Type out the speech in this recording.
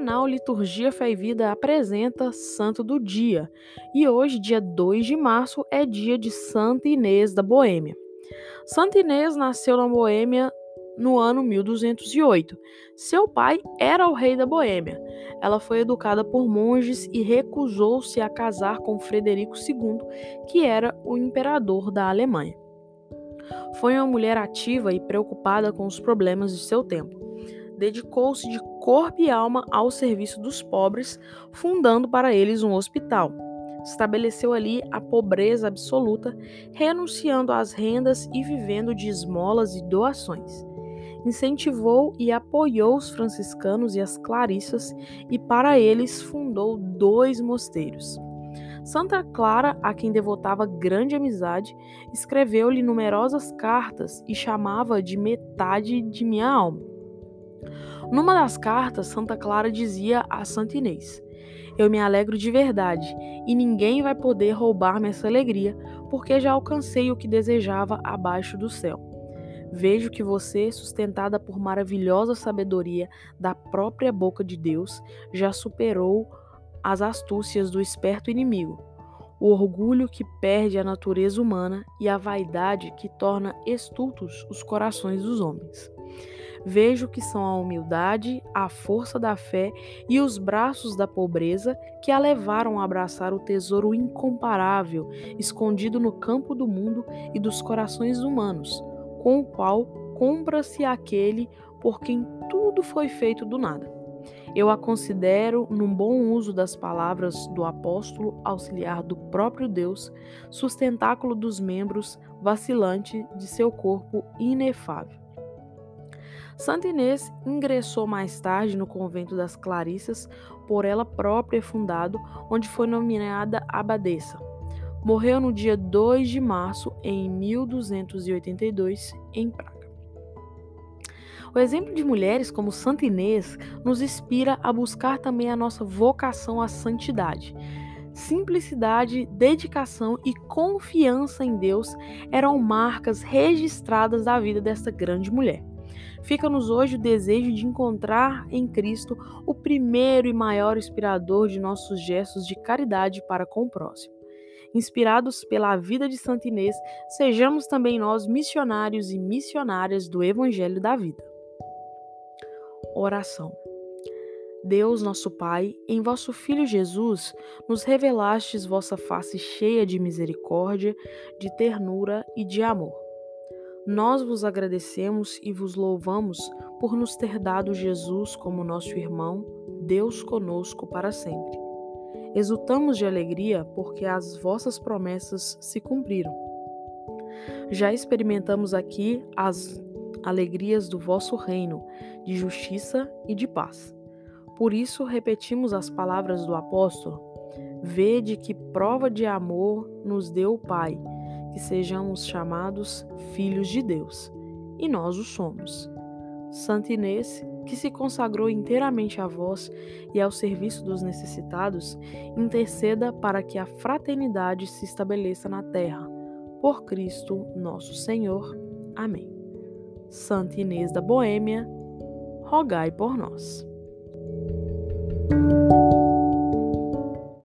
canal Liturgia Fé e Vida apresenta Santo do Dia. E hoje, dia 2 de março, é dia de Santa Inês da Boêmia. Santa Inês nasceu na Boêmia no ano 1208. Seu pai era o rei da Boêmia. Ela foi educada por monges e recusou-se a casar com Frederico II, que era o imperador da Alemanha. Foi uma mulher ativa e preocupada com os problemas de seu tempo. Dedicou-se de corpo e alma ao serviço dos pobres, fundando para eles um hospital. Estabeleceu ali a pobreza absoluta, renunciando às rendas e vivendo de esmolas e doações incentivou e apoiou os franciscanos e as clarissas e para eles fundou dois mosteiros. Santa Clara, a quem devotava grande amizade, escreveu-lhe numerosas cartas e chamava de metade de minha alma. Numa das cartas, Santa Clara dizia a Santa Inês: Eu me alegro de verdade, e ninguém vai poder roubar-me essa alegria, porque já alcancei o que desejava abaixo do céu. Vejo que você, sustentada por maravilhosa sabedoria da própria boca de Deus, já superou as astúcias do esperto inimigo, o orgulho que perde a natureza humana e a vaidade que torna estultos os corações dos homens. Vejo que são a humildade, a força da fé e os braços da pobreza que a levaram a abraçar o tesouro incomparável escondido no campo do mundo e dos corações humanos com o qual compra-se aquele por quem tudo foi feito do nada. Eu a considero, num bom uso das palavras do apóstolo, auxiliar do próprio Deus, sustentáculo dos membros, vacilante de seu corpo inefável. Santa Inês ingressou mais tarde no convento das Clarissas, por ela própria fundado, onde foi nomeada abadesa. Morreu no dia 2 de março em 1282 em Praga. O exemplo de mulheres como Santa Inês nos inspira a buscar também a nossa vocação à santidade. Simplicidade, dedicação e confiança em Deus eram marcas registradas da vida desta grande mulher. Fica-nos hoje o desejo de encontrar em Cristo o primeiro e maior inspirador de nossos gestos de caridade para com o próximo inspirados pela vida de Santa Inês, sejamos também nós missionários e missionárias do Evangelho da Vida. Oração. Deus, nosso Pai, em vosso Filho Jesus, nos revelastes vossa face cheia de misericórdia, de ternura e de amor. Nós vos agradecemos e vos louvamos por nos ter dado Jesus como nosso irmão, Deus conosco para sempre. Exultamos de alegria porque as vossas promessas se cumpriram. Já experimentamos aqui as alegrias do vosso reino, de justiça e de paz. Por isso repetimos as palavras do apóstolo: Vede que prova de amor nos deu o Pai, que sejamos chamados filhos de Deus. E nós o somos. Santa Inês, que se consagrou inteiramente a vós e ao serviço dos necessitados, interceda para que a fraternidade se estabeleça na terra. Por Cristo nosso Senhor. Amém. Santa Inês da Boêmia, rogai por nós.